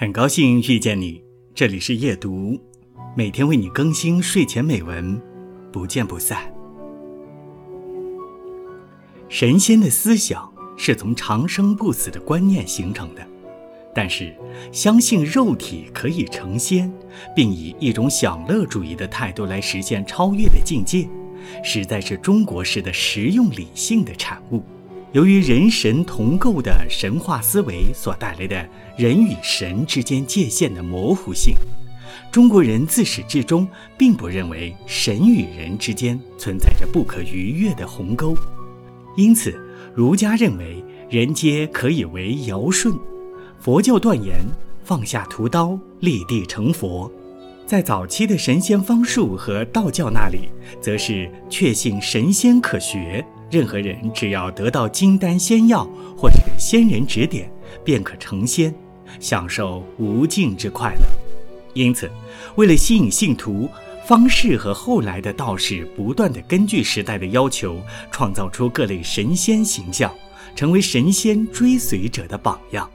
很高兴遇见你，这里是夜读，每天为你更新睡前美文，不见不散。神仙的思想是从长生不死的观念形成的，但是相信肉体可以成仙，并以一种享乐主义的态度来实现超越的境界，实在是中国式的实用理性的产物。由于人神同构的神话思维所带来的人与神之间界限的模糊性，中国人自始至终并不认为神与人之间存在着不可逾越的鸿沟。因此，儒家认为人皆可以为尧舜；佛教断言放下屠刀，立地成佛。在早期的神仙方术和道教那里，则是确信神仙可学。任何人只要得到金丹仙药或者仙人指点，便可成仙，享受无尽之快乐。因此，为了吸引信徒，方士和后来的道士不断地根据时代的要求，创造出各类神仙形象，成为神仙追随者的榜样。